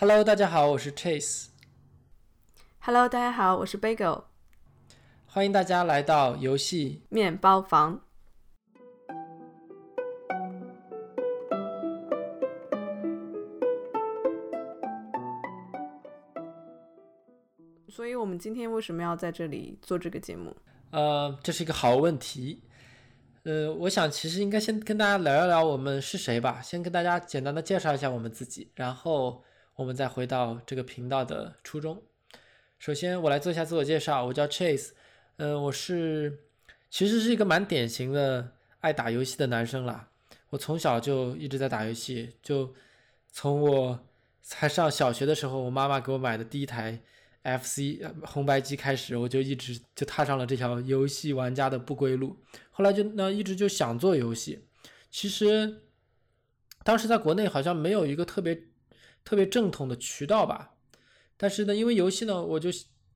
Hello，大家好，我是 Chase。Hello，大家好，我是 Bagel 欢迎大家来到游戏。面包房。所以，我们今天为什么要在这里做这个节目？呃，这是一个好问题。呃，我想其实应该先跟大家聊一聊我们是谁吧，先跟大家简单的介绍一下我们自己，然后我们再回到这个频道的初衷。首先，我来做一下自我介绍，我叫 Chase，嗯、我是其实是一个蛮典型的爱打游戏的男生啦。我从小就一直在打游戏，就从我才上小学的时候，我妈妈给我买的第一台 FC 红白机开始，我就一直就踏上了这条游戏玩家的不归路。后来就呢一直就想做游戏，其实当时在国内好像没有一个特别特别正统的渠道吧。但是呢，因为游戏呢，我就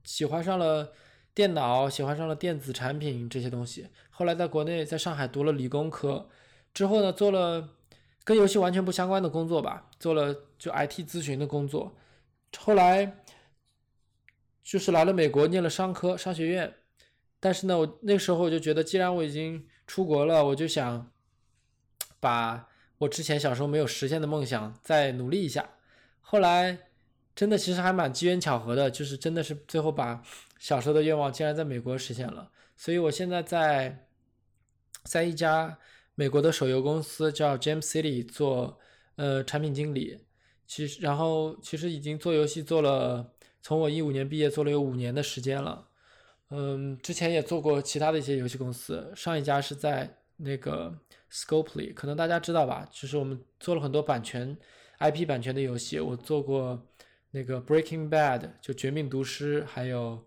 喜欢上了电脑，喜欢上了电子产品这些东西。后来在国内，在上海读了理工科，之后呢，做了跟游戏完全不相关的工作吧，做了就 IT 咨询的工作。后来就是来了美国，念了商科商学院。但是呢，我那时候我就觉得，既然我已经出国了，我就想把我之前小时候没有实现的梦想再努力一下。后来真的其实还蛮机缘巧合的，就是真的是最后把小时候的愿望竟然在美国实现了。所以我现在在在一家美国的手游公司叫 Jam City 做呃产品经理，其实然后其实已经做游戏做了，从我一五年毕业做了有五年的时间了。嗯，之前也做过其他的一些游戏公司，上一家是在那个 Scopely，可能大家知道吧，就是我们做了很多版权 IP 版权的游戏，我做过那个 Breaking Bad 就绝命毒师，还有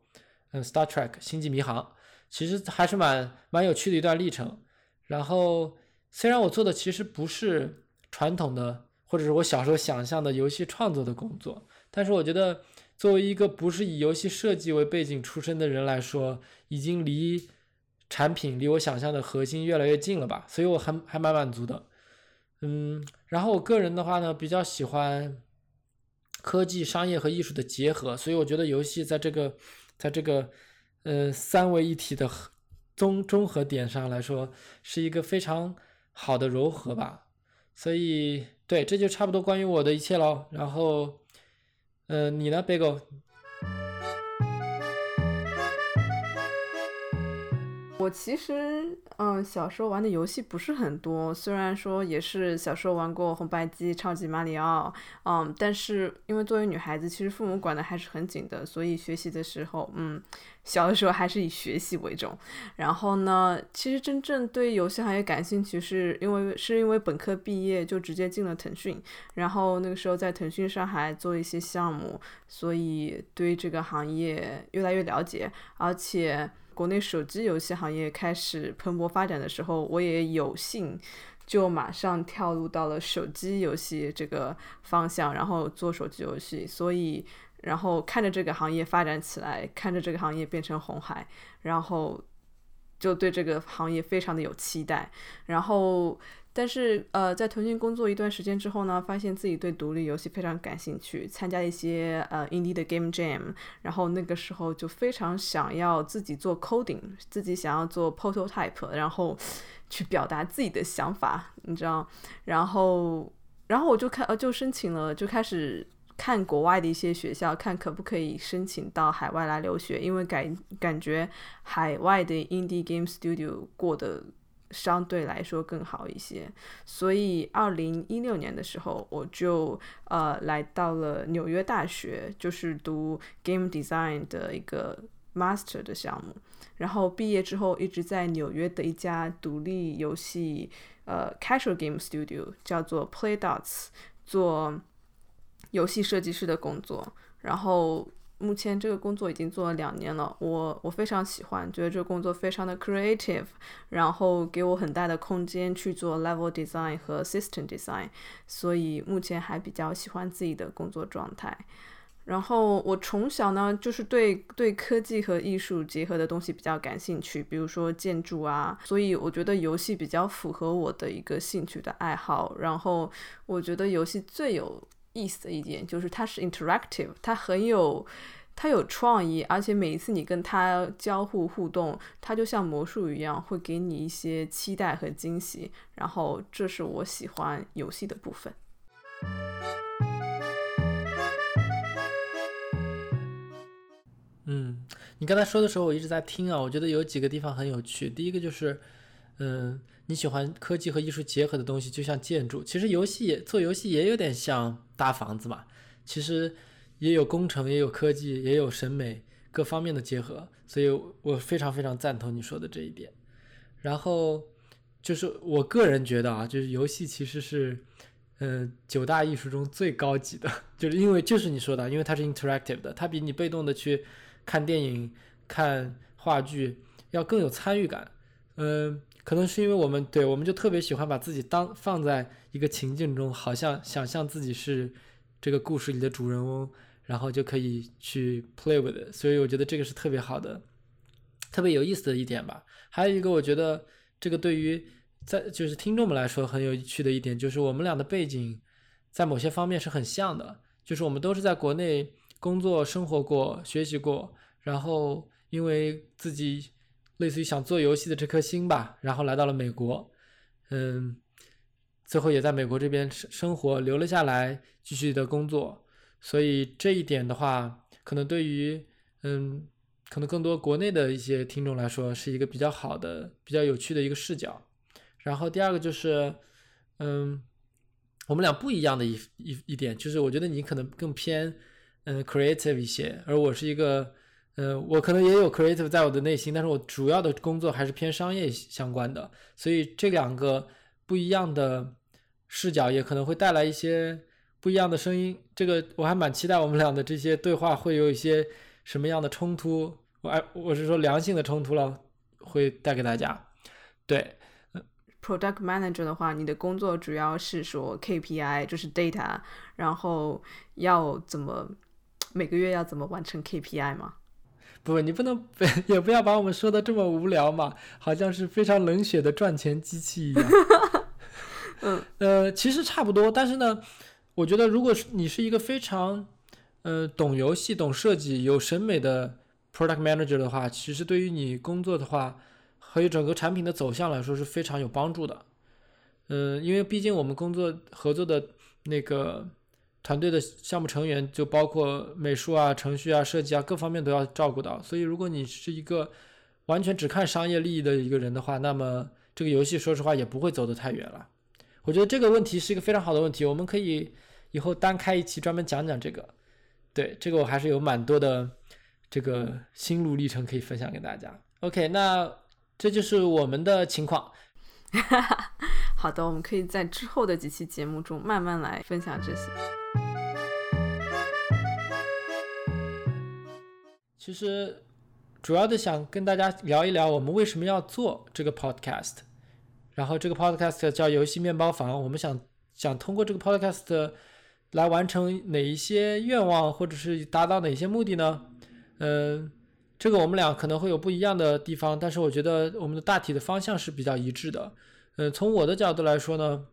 嗯 Star Trek 星际迷航，其实还是蛮蛮有趣的一段历程。然后虽然我做的其实不是传统的，或者是我小时候想象的游戏创作的工作，但是我觉得作为一个不是以游戏设计为背景出身的人来说，已经离产品离我想象的核心越来越近了吧，所以我还还蛮满足的。嗯，然后我个人的话呢，比较喜欢科技、商业和艺术的结合，所以我觉得游戏在这个在这个呃三位一体的综综合点上来说，是一个非常好的柔合吧。所以对，这就差不多关于我的一切喽。然后，呃，你呢，Bagel？我其实，嗯，小时候玩的游戏不是很多，虽然说也是小时候玩过红白机、超级马里奥，嗯，但是因为作为女孩子，其实父母管的还是很紧的，所以学习的时候，嗯，小的时候还是以学习为重。然后呢，其实真正对游戏行业感兴趣，是因为是因为本科毕业就直接进了腾讯，然后那个时候在腾讯上海做一些项目，所以对这个行业越来越了解，而且。国内手机游戏行业开始蓬勃发展的时候，我也有幸就马上跳入到了手机游戏这个方向，然后做手机游戏。所以，然后看着这个行业发展起来，看着这个行业变成红海，然后就对这个行业非常的有期待。然后，但是呃，在腾讯工作一段时间之后呢，发现自己对独立游戏非常感兴趣，参加一些呃 indie 的 game jam，然后那个时候就非常想要自己做 coding，自己想要做 prototype，然后去表达自己的想法，你知道，然后然后我就开呃就申请了，就开始。看国外的一些学校，看可不可以申请到海外来留学，因为感感觉海外的 indie game studio 过得相对来说更好一些，所以二零一六年的时候，我就呃来到了纽约大学，就是读 game design 的一个 master 的项目。然后毕业之后，一直在纽约的一家独立游戏呃 casual game studio 叫做 Play Dots 做游戏设计师的工作。然后目前这个工作已经做了两年了，我我非常喜欢，觉得这个工作非常的 creative，然后给我很大的空间去做 level design 和 system design，所以目前还比较喜欢自己的工作状态。然后我从小呢，就是对对科技和艺术结合的东西比较感兴趣，比如说建筑啊，所以我觉得游戏比较符合我的一个兴趣的爱好。然后我觉得游戏最有意思的一点，就是它是 interactive，它很有它有创意，而且每一次你跟它交互互动，它就像魔术一样，会给你一些期待和惊喜。然后这是我喜欢游戏的部分。嗯，你刚才说的时候，我一直在听啊，我觉得有几个地方很有趣。第一个就是，嗯，你喜欢科技和艺术结合的东西，就像建筑。其实游戏也做游戏也有点像搭房子嘛。其实也有工程，也有科技，也有审美各方面的结合。所以我非常非常赞同你说的这一点。然后就是我个人觉得啊，就是游戏其实是，嗯，九大艺术中最高级的，就是因为就是你说的，因为它是 interactive 的，它比你被动的去。看电影、看话剧要更有参与感，嗯，可能是因为我们对我们就特别喜欢把自己当放在一个情境中，好像想象自己是这个故事里的主人翁，然后就可以去 play with，所以我觉得这个是特别好的、特别有意思的一点吧。还有一个，我觉得这个对于在就是听众们来说很有趣的一点，就是我们俩的背景在某些方面是很像的，就是我们都是在国内。工作、生活过、学习过，然后因为自己类似于想做游戏的这颗心吧，然后来到了美国，嗯，最后也在美国这边生生活留了下来，继续的工作。所以这一点的话，可能对于嗯，可能更多国内的一些听众来说，是一个比较好的、比较有趣的一个视角。然后第二个就是，嗯，我们俩不一样的一一一点，就是我觉得你可能更偏。嗯，creative 一些，而我是一个，嗯，我可能也有 creative 在我的内心，但是我主要的工作还是偏商业相关的，所以这两个不一样的视角也可能会带来一些不一样的声音。这个我还蛮期待我们俩的这些对话会有一些什么样的冲突，我哎，我是说良性的冲突了，会带给大家。对，product manager 的话，你的工作主要是说 KPI 就是 data，然后要怎么。每个月要怎么完成 KPI 吗？不，你不能 也不要把我们说的这么无聊嘛，好像是非常冷血的赚钱机器一样。嗯，呃，其实差不多，但是呢，我觉得如果是你是一个非常呃懂游戏、懂设计、有审美的 product manager 的话，其实对于你工作的话，和整个产品的走向来说是非常有帮助的。嗯，因为毕竟我们工作合作的那个。团队的项目成员就包括美术啊、程序啊、设计啊各方面都要照顾到，所以如果你是一个完全只看商业利益的一个人的话，那么这个游戏说实话也不会走得太远了。我觉得这个问题是一个非常好的问题，我们可以以后单开一期专门讲讲这个。对，这个我还是有蛮多的这个心路历程可以分享给大家。OK，那这就是我们的情况。好的，我们可以在之后的几期节目中慢慢来分享这些。其实，主要的想跟大家聊一聊我们为什么要做这个 podcast。然后这个 podcast 叫游戏面包房，我们想想通过这个 podcast 来完成哪一些愿望，或者是达到哪些目的呢？嗯，这个我们俩可能会有不一样的地方，但是我觉得我们的大体的方向是比较一致的。嗯，从我的角度来说呢，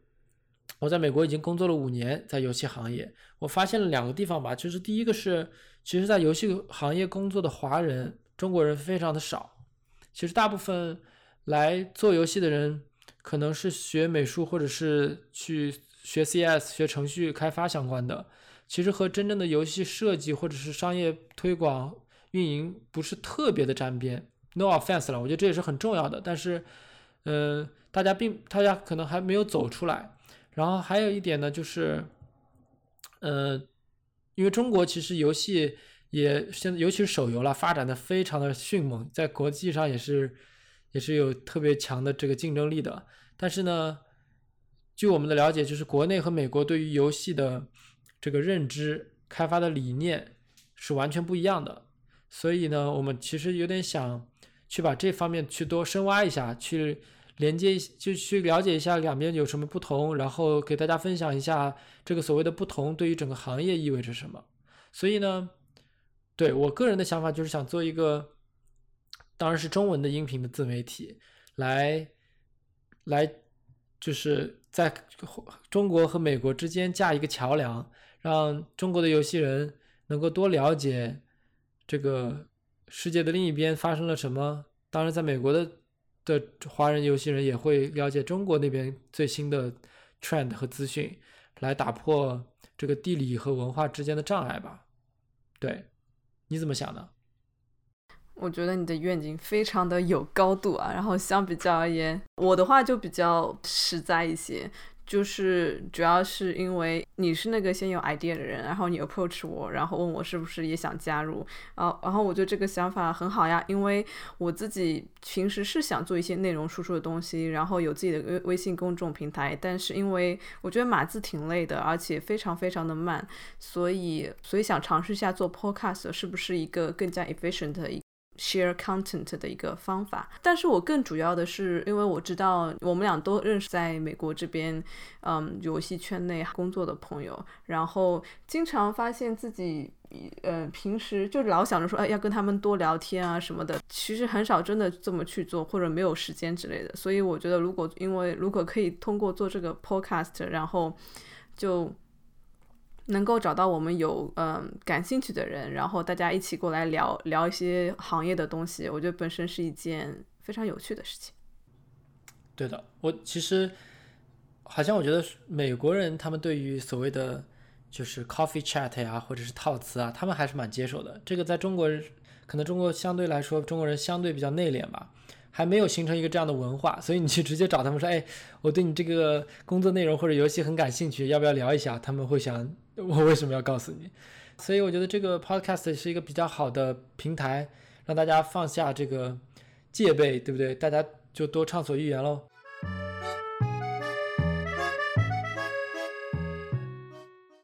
我在美国已经工作了五年，在游戏行业，我发现了两个地方吧，就是第一个是。其实，在游戏行业工作的华人、中国人非常的少。其实，大部分来做游戏的人，可能是学美术或者是去学 CS、学程序开发相关的。其实和真正的游戏设计或者是商业推广、运营不是特别的沾边。No offense 了，我觉得这也是很重要的。但是，嗯，大家并大家可能还没有走出来。然后还有一点呢，就是，呃。因为中国其实游戏也现在，尤其是手游了，发展的非常的迅猛，在国际上也是也是有特别强的这个竞争力的。但是呢，据我们的了解，就是国内和美国对于游戏的这个认知、开发的理念是完全不一样的。所以呢，我们其实有点想去把这方面去多深挖一下，去。连接就去了解一下两边有什么不同，然后给大家分享一下这个所谓的不同对于整个行业意味着什么。所以呢，对我个人的想法就是想做一个，当然是中文的音频的自媒体，来来就是在中国和美国之间架一个桥梁，让中国的游戏人能够多了解这个世界的另一边发生了什么。当然，在美国的的华人游戏人也会了解中国那边最新的 trend 和资讯，来打破这个地理和文化之间的障碍吧。对，你怎么想呢？我觉得你的愿景非常的有高度啊，然后相比较而言，我的话就比较实在一些，就是主要是因为你是那个先有 idea 的人，然后你 approach 我，然后问我是不是也想加入啊，然后我觉得这个想法很好呀，因为我自己平时是想做一些内容输出的东西，然后有自己的微微信公众平台，但是因为我觉得码字挺累的，而且非常非常的慢，所以所以想尝试一下做 podcast 是不是一个更加 efficient 的一。Share content 的一个方法，但是我更主要的是，因为我知道我们俩都认识在美国这边，嗯，游戏圈内工作的朋友，然后经常发现自己，呃，平时就老想着说，哎，要跟他们多聊天啊什么的，其实很少真的这么去做，或者没有时间之类的。所以我觉得，如果因为如果可以通过做这个 podcast，然后就。能够找到我们有嗯感兴趣的人，然后大家一起过来聊聊一些行业的东西，我觉得本身是一件非常有趣的事情。对的，我其实好像我觉得美国人他们对于所谓的就是 coffee chat 呀，或者是套词啊，他们还是蛮接受的。这个在中国可能中国相对来说中国人相对比较内敛吧。还没有形成一个这样的文化，所以你去直接找他们说，哎，我对你这个工作内容或者游戏很感兴趣，要不要聊一下？他们会想，我为什么要告诉你？所以我觉得这个 podcast 是一个比较好的平台，让大家放下这个戒备，对不对？大家就多畅所欲言喽。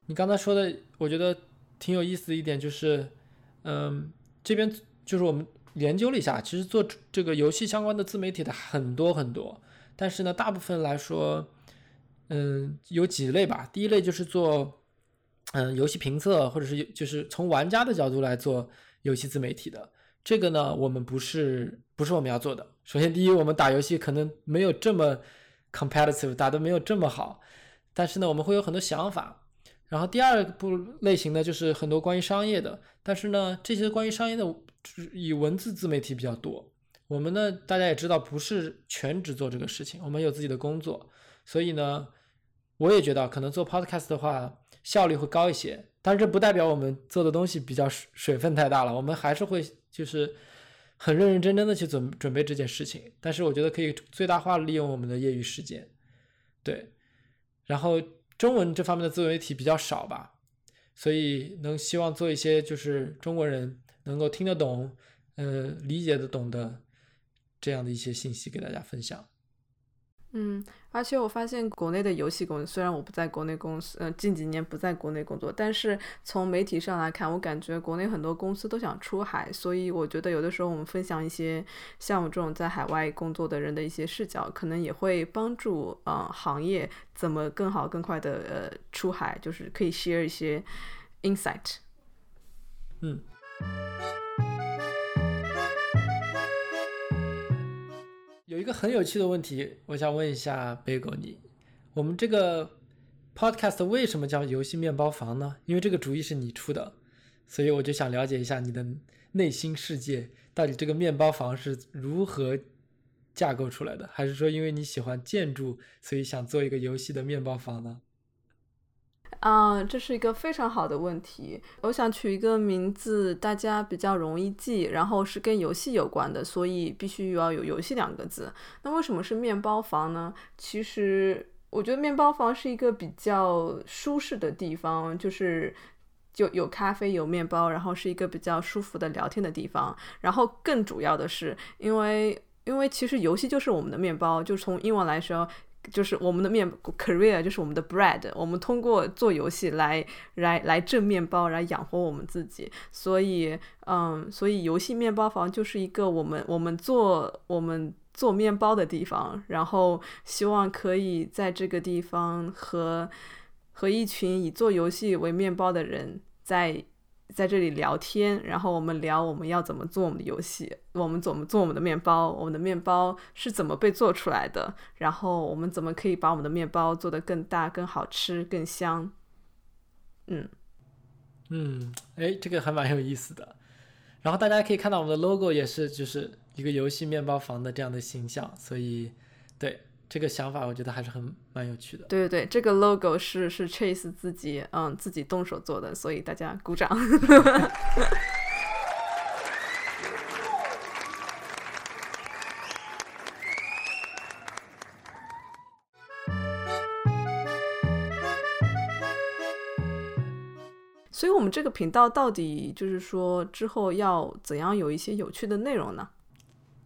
你刚才说的，我觉得挺有意思的一点就是，嗯，这边就是我们。研究了一下，其实做这个游戏相关的自媒体的很多很多，但是呢，大部分来说，嗯，有几类吧。第一类就是做，嗯，游戏评测，或者是就是从玩家的角度来做游戏自媒体的。这个呢，我们不是不是我们要做的。首先，第一，我们打游戏可能没有这么 competitive，打的没有这么好，但是呢，我们会有很多想法。然后第二部类型呢，就是很多关于商业的，但是呢，这些关于商业的。以文字自媒体比较多，我们呢，大家也知道不是全职做这个事情，我们有自己的工作，所以呢，我也觉得可能做 podcast 的话效率会高一些，但是这不代表我们做的东西比较水水分太大了，我们还是会就是很认认真真的去准准备这件事情，但是我觉得可以最大化利用我们的业余时间，对，然后中文这方面的自媒体比较少吧，所以能希望做一些就是中国人。能够听得懂，呃，理解得懂的这样的一些信息给大家分享。嗯，而且我发现国内的游戏公司，虽然我不在国内公司，呃，近几年不在国内工作，但是从媒体上来看，我感觉国内很多公司都想出海，所以我觉得有的时候我们分享一些像我这种在海外工作的人的一些视角，可能也会帮助呃行业怎么更好更快的呃出海，就是可以 share 一些 insight。嗯。有一个很有趣的问题，我想问一下贝狗你，我们这个 podcast 为什么叫游戏面包房呢？因为这个主意是你出的，所以我就想了解一下你的内心世界，到底这个面包房是如何架构出来的？还是说因为你喜欢建筑，所以想做一个游戏的面包房呢？啊，这是一个非常好的问题。我想取一个名字，大家比较容易记，然后是跟游戏有关的，所以必须要有“游戏”两个字。那为什么是面包房呢？其实我觉得面包房是一个比较舒适的地方，就是就有咖啡、有面包，然后是一个比较舒服的聊天的地方。然后更主要的是，因为因为其实游戏就是我们的面包，就从英文来说。就是我们的面 career，就是我们的 bread，我们通过做游戏来来来挣面包，来养活我们自己。所以，嗯，所以游戏面包房就是一个我们我们做我们做面包的地方。然后，希望可以在这个地方和和一群以做游戏为面包的人在。在这里聊天，然后我们聊我们要怎么做我们的游戏，我们怎么做我们的面包，我们的面包是怎么被做出来的，然后我们怎么可以把我们的面包做得更大、更好吃、更香。嗯嗯，哎，这个还蛮有意思的。然后大家可以看到我们的 logo 也是就是一个游戏面包房的这样的形象，所以这个想法我觉得还是很蛮有趣的。对对对，这个 logo 是是 Chase 自己嗯自己动手做的，所以大家鼓掌。所以，我们这个频道到底就是说之后要怎样有一些有趣的内容呢？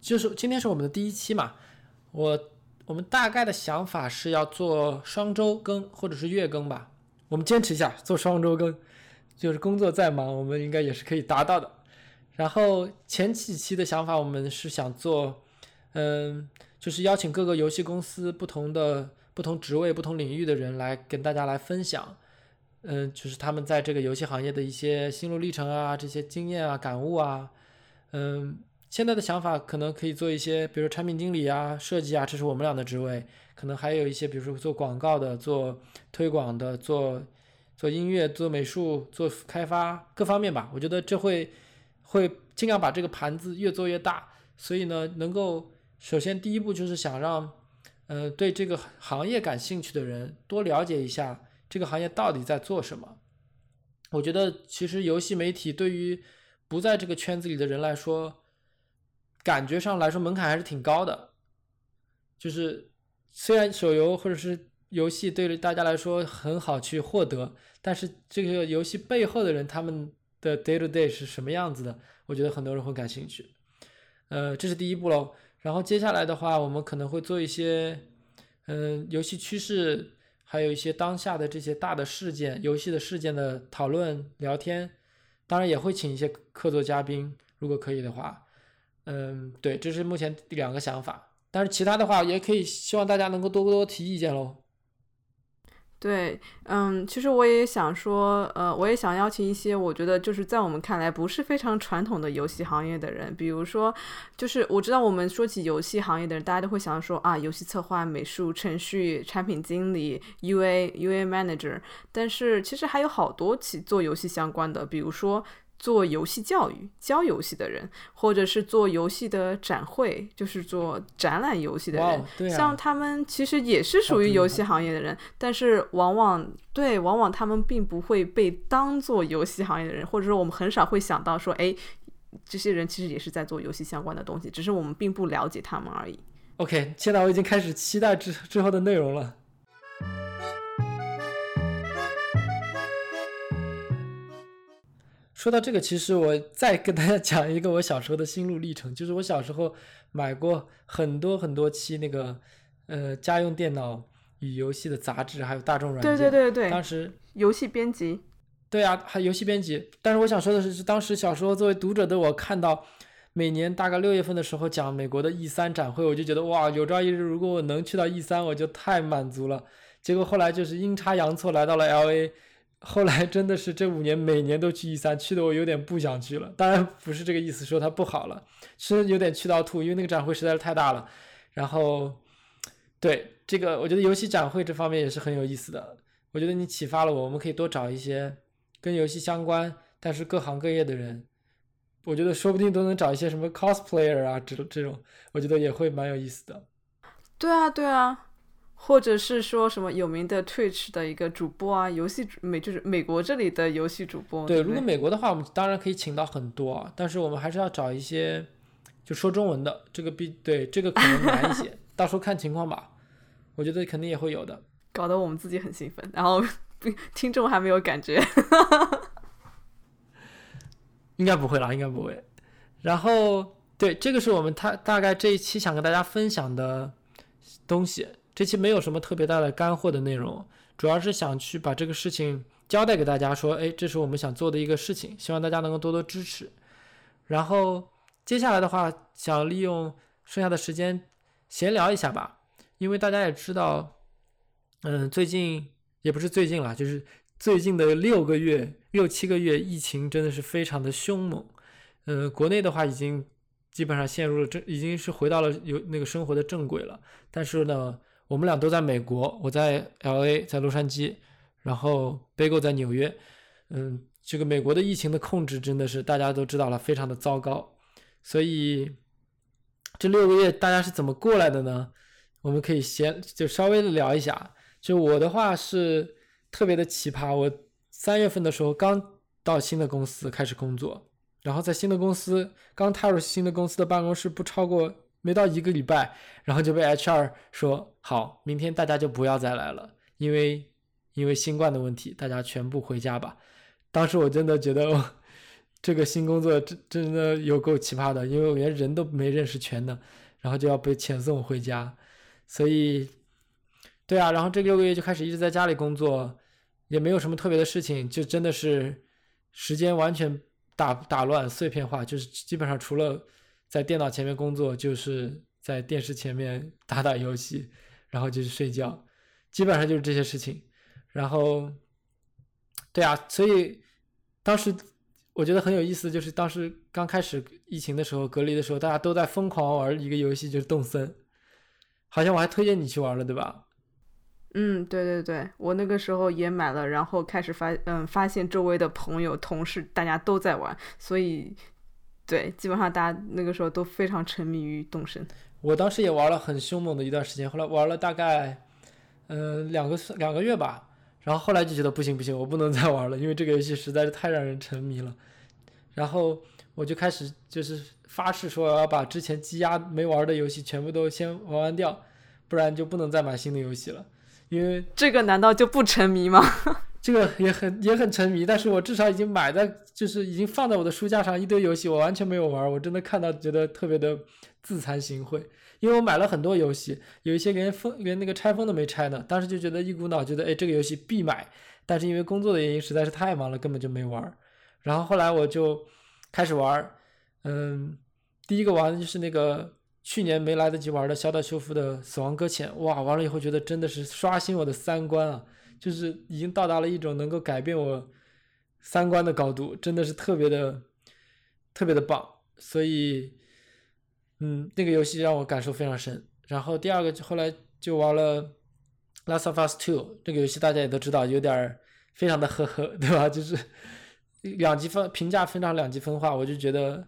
就是今天是我们的第一期嘛，我我们大概的想法是要做双周更或者是月更吧，我们坚持一下做双周更，就是工作再忙，我们应该也是可以达到的。然后前几期的想法，我们是想做，嗯，就是邀请各个游戏公司不同的不同职位、不同领域的人来跟大家来分享。嗯，就是他们在这个游戏行业的一些心路历程啊，这些经验啊、感悟啊，嗯，现在的想法可能可以做一些，比如产品经理啊、设计啊，这是我们俩的职位，可能还有一些，比如说做广告的、做推广的、做做音乐、做美术、做开发各方面吧。我觉得这会会尽量把这个盘子越做越大，所以呢，能够首先第一步就是想让，呃，对这个行业感兴趣的人多了解一下。这个行业到底在做什么？我觉得其实游戏媒体对于不在这个圈子里的人来说，感觉上来说门槛还是挺高的。就是虽然手游或者是游戏对于大家来说很好去获得，但是这个游戏背后的人他们的 day to day 是什么样子的？我觉得很多人会感兴趣。呃，这是第一步喽。然后接下来的话，我们可能会做一些，嗯，游戏趋势。还有一些当下的这些大的事件、游戏的事件的讨论、聊天，当然也会请一些客座嘉宾，如果可以的话，嗯，对，这是目前两个想法。但是其他的话，也可以希望大家能够多多提意见喽。对，嗯，其实我也想说，呃，我也想邀请一些我觉得就是在我们看来不是非常传统的游戏行业的人，比如说，就是我知道我们说起游戏行业的人，大家都会想说啊，游戏策划、美术、程序、产品经理、UA、UA manager，但是其实还有好多起做游戏相关的，比如说。做游戏教育、教游戏的人，或者是做游戏的展会，就是做展览游戏的人，像他们其实也是属于游戏行业的人，但是往往对，往往他们并不会被当做游戏行业的人，或者说我们很少会想到说，哎，这些人其实也是在做游戏相关的东西，只是我们并不了解他们而已。OK，现在我已经开始期待之之后的内容了。说到这个，其实我再跟大家讲一个我小时候的心路历程，就是我小时候买过很多很多期那个呃家用电脑与游戏的杂志，还有大众软件。对对对对。当时游戏编辑。对啊，还游戏编辑。但是我想说的是，是当时小时候作为读者的我，看到每年大概六月份的时候讲美国的 E 三展会，我就觉得哇，有朝一日如果我能去到 E 三，我就太满足了。结果后来就是阴差阳错来到了 LA。后来真的是这五年每年都去 E 三，去的我有点不想去了。当然不是这个意思，说它不好了，是有点去到吐，因为那个展会实在是太大了。然后，对这个，我觉得游戏展会这方面也是很有意思的。我觉得你启发了我，我们可以多找一些跟游戏相关，但是各行各业的人。我觉得说不定都能找一些什么 cosplayer 啊，这种这种，我觉得也会蛮有意思的。对啊，对啊。或者是说什么有名的 Twitch 的一个主播啊，游戏美就是美国这里的游戏主播。对，如果美国的话，我们当然可以请到很多啊，但是我们还是要找一些就说中文的，这个比对这个可能难一些，到时候看情况吧。我觉得肯定也会有的。搞得我们自己很兴奋，然后 听众还没有感觉。应该不会啦，应该不会。然后对，这个是我们他大概这一期想跟大家分享的东西。这期没有什么特别大的干货的内容，主要是想去把这个事情交代给大家，说，哎，这是我们想做的一个事情，希望大家能够多多支持。然后接下来的话，想利用剩下的时间闲聊一下吧，因为大家也知道，嗯，最近也不是最近了，就是最近的六个月、六七个月，疫情真的是非常的凶猛。嗯，国内的话已经基本上陷入了正，已经是回到了有那个生活的正轨了，但是呢。我们俩都在美国，我在 L A，在洛杉矶，然后 Bagel 在纽约，嗯，这个美国的疫情的控制真的是大家都知道了，非常的糟糕，所以这六个月大家是怎么过来的呢？我们可以先就稍微的聊一下。就我的话是特别的奇葩，我三月份的时候刚到新的公司开始工作，然后在新的公司刚踏入新的公司的办公室不超过没到一个礼拜，然后就被 HR 说好，明天大家就不要再来了，因为因为新冠的问题，大家全部回家吧。当时我真的觉得这个新工作真真的有够奇葩的，因为我连人都没认识全呢，然后就要被遣送回家，所以。对啊，然后这六个月就开始一直在家里工作，也没有什么特别的事情，就真的是时间完全打打乱、碎片化，就是基本上除了在电脑前面工作，就是在电视前面 打打游戏，然后就是睡觉，基本上就是这些事情。然后，对啊，所以当时我觉得很有意思，就是当时刚开始疫情的时候、隔离的时候，大家都在疯狂玩一个游戏，就是动森，好像我还推荐你去玩了，对吧？嗯，对对对，我那个时候也买了，然后开始发，嗯，发现周围的朋友、同事大家都在玩，所以，对，基本上大家那个时候都非常沉迷于动身。我当时也玩了很凶猛的一段时间，后来玩了大概，嗯，两个两个月吧，然后后来就觉得不行不行，我不能再玩了，因为这个游戏实在是太让人沉迷了。然后我就开始就是发誓说我要把之前积压没玩的游戏全部都先玩完掉，不然就不能再买新的游戏了。因为这个难道就不沉迷吗？这个也很也很沉迷，但是我至少已经买在，就是已经放在我的书架上一堆游戏，我完全没有玩，我真的看到觉得特别的自惭形秽。因为我买了很多游戏，有一些连封连那个拆封都没拆呢，当时就觉得一股脑觉得，哎，这个游戏必买，但是因为工作的原因实在是太忙了，根本就没玩。然后后来我就开始玩，嗯，第一个玩的就是那个。去年没来得及玩的小岛秀夫的《死亡搁浅》，哇，完了以后觉得真的是刷新我的三观啊，就是已经到达了一种能够改变我三观的高度，真的是特别的特别的棒。所以，嗯，那个游戏让我感受非常深。然后第二个后来就玩了《Last of Us Two》，这个游戏大家也都知道，有点非常的呵呵，对吧？就是两极分评价非常两极分化，我就觉得。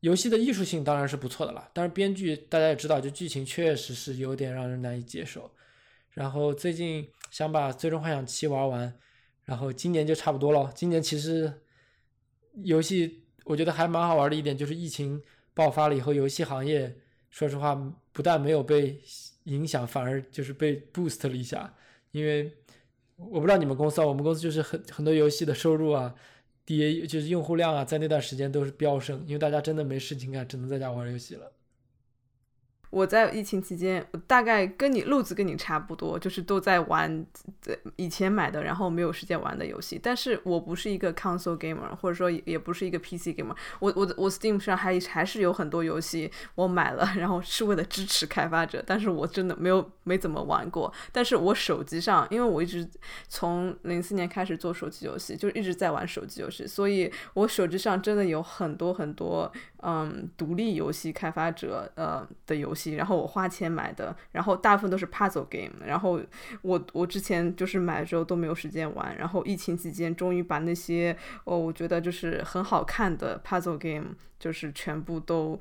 游戏的艺术性当然是不错的了，但是编剧大家也知道，就剧情确实是有点让人难以接受。然后最近想把《最终幻想七》玩完，然后今年就差不多了。今年其实游戏我觉得还蛮好玩的一点，就是疫情爆发了以后，游戏行业说实话不但没有被影响，反而就是被 boost 了一下。因为我不知道你们公司啊，我们公司就是很很多游戏的收入啊。跌就是用户量啊，在那段时间都是飙升，因为大家真的没事情干，只能在家玩游戏了。我在疫情期间，大概跟你路子跟你差不多，就是都在玩以前买的，然后没有时间玩的游戏。但是我不是一个 console gamer，或者说也不是一个 PC gamer。我我我 Steam 上还还是有很多游戏我买了，然后是为了支持开发者，但是我真的没有没怎么玩过。但是我手机上，因为我一直从零四年开始做手机游戏，就一直在玩手机游戏，所以我手机上真的有很多很多。嗯，独立游戏开发者呃的游戏，然后我花钱买的，然后大部分都是 puzzle game，然后我我之前就是买了之后都没有时间玩，然后疫情期间终于把那些哦我觉得就是很好看的 puzzle game 就是全部都。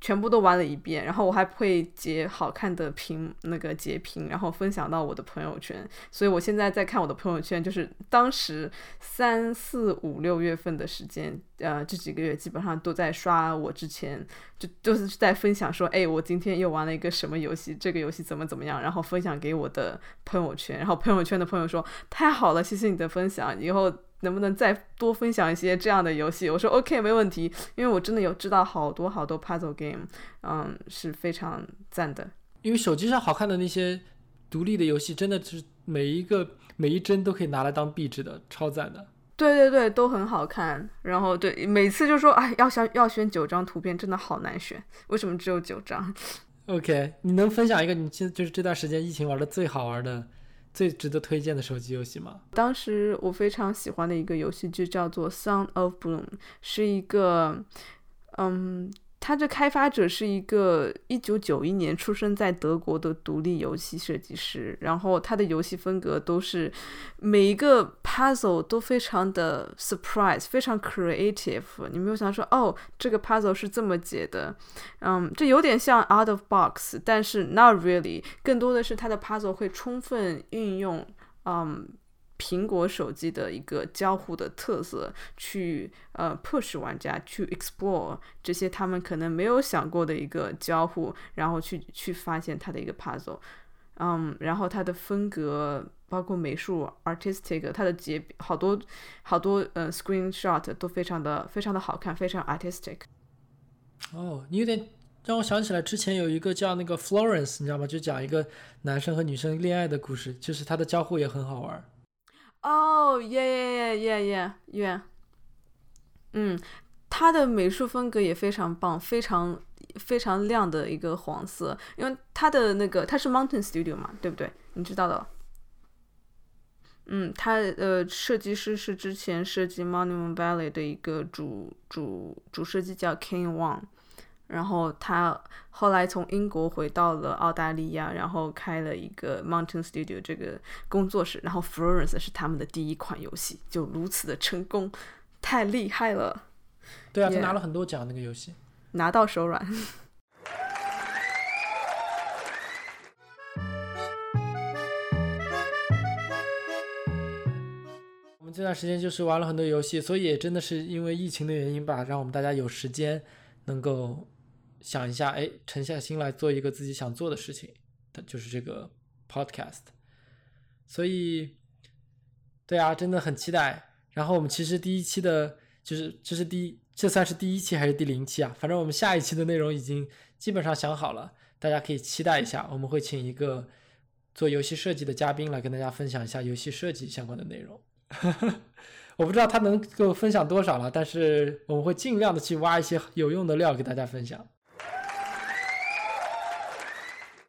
全部都玩了一遍，然后我还会截好看的屏那个截屏，然后分享到我的朋友圈。所以我现在在看我的朋友圈，就是当时三四五六月份的时间，呃，这几个月基本上都在刷我之前就都是在分享说，哎，我今天又玩了一个什么游戏，这个游戏怎么怎么样，然后分享给我的朋友圈，然后朋友圈的朋友说太好了，谢谢你的分享，以后。能不能再多分享一些这样的游戏？我说 OK，没问题，因为我真的有知道好多好多 puzzle game，嗯，是非常赞的。因为手机上好看的那些独立的游戏，真的是每一个每一帧都可以拿来当壁纸的，超赞的。对对对，都很好看。然后对，每次就说哎，要选要选九张图片，真的好难选。为什么只有九张？OK，你能分享一个你现就是这段时间疫情玩的最好玩的？最值得推荐的手机游戏吗？当时我非常喜欢的一个游戏就叫做《Sound of Bloom》，是一个，嗯，他这开发者是一个一九九一年出生在德国的独立游戏设计师，然后他的游戏风格都是每一个 puzzle 都非常的 surprise，非常 creative。你没有想说，哦，这个 puzzle 是这么解的，嗯，这有点像 out of box，但是 not really，更多的是他的 puzzle 会充分运用，嗯。苹果手机的一个交互的特色，去呃 push 玩家去 explore 这些他们可能没有想过的一个交互，然后去去发现它的一个 puzzle，嗯，然后它的风格包括美术 artistic，它的节好多好多呃 screenshot 都非常的非常的好看，非常 artistic。哦，你有点让我想起来之前有一个叫那个 Florence，你知道吗？就讲一个男生和女生恋爱的故事，就是它的交互也很好玩。哦耶耶耶耶耶耶，嗯，他的美术风格也非常棒，非常非常亮的一个黄色，因为他的那个他是 Mountain Studio 嘛，对不对？你知道的。嗯，他呃设计师是之前设计 Monument Valley 的一个主主主设计叫 King Wang。然后他后来从英国回到了澳大利亚，然后开了一个 Mountain Studio 这个工作室。然后 Florence 是他们的第一款游戏，就如此的成功，太厉害了。对啊，他拿了很多奖那个游戏，拿到手软。我们这段时间就是玩了很多游戏，所以也真的是因为疫情的原因吧，让我们大家有时间能够。想一下，哎，沉下心来做一个自己想做的事情，它就是这个 podcast。所以，对啊，真的很期待。然后我们其实第一期的，就是这是第一，这算是第一期还是第零期啊？反正我们下一期的内容已经基本上想好了，大家可以期待一下。我们会请一个做游戏设计的嘉宾来跟大家分享一下游戏设计相关的内容。我不知道他能够分享多少了，但是我们会尽量的去挖一些有用的料给大家分享。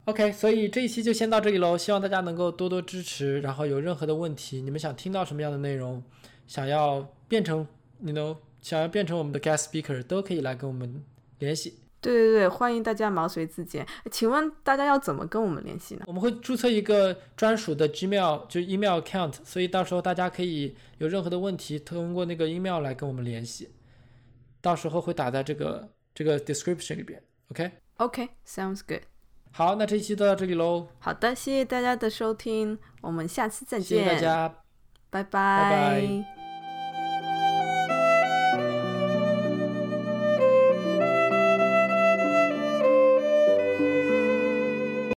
OK，所以这一期就先到这里喽，希望大家能够多多支持。然后有任何的问题，你们想听到什么样的内容，想要变成你 know 想要变成我们的 guest speaker，都可以来跟我们联系。对对对，欢迎大家毛遂自荐。请问大家要怎么跟我们联系呢？我们会注册一个专属的 Gmail 就 email account，所以到时候大家可以有任何的问题通过那个 email 来跟我们联系，到时候会打在这个这个 description 里边。OK？OK，sounds good。好，那这一期就到这里喽。好的，谢谢大家的收听，我们下次再见。谢谢大家，拜拜。拜拜。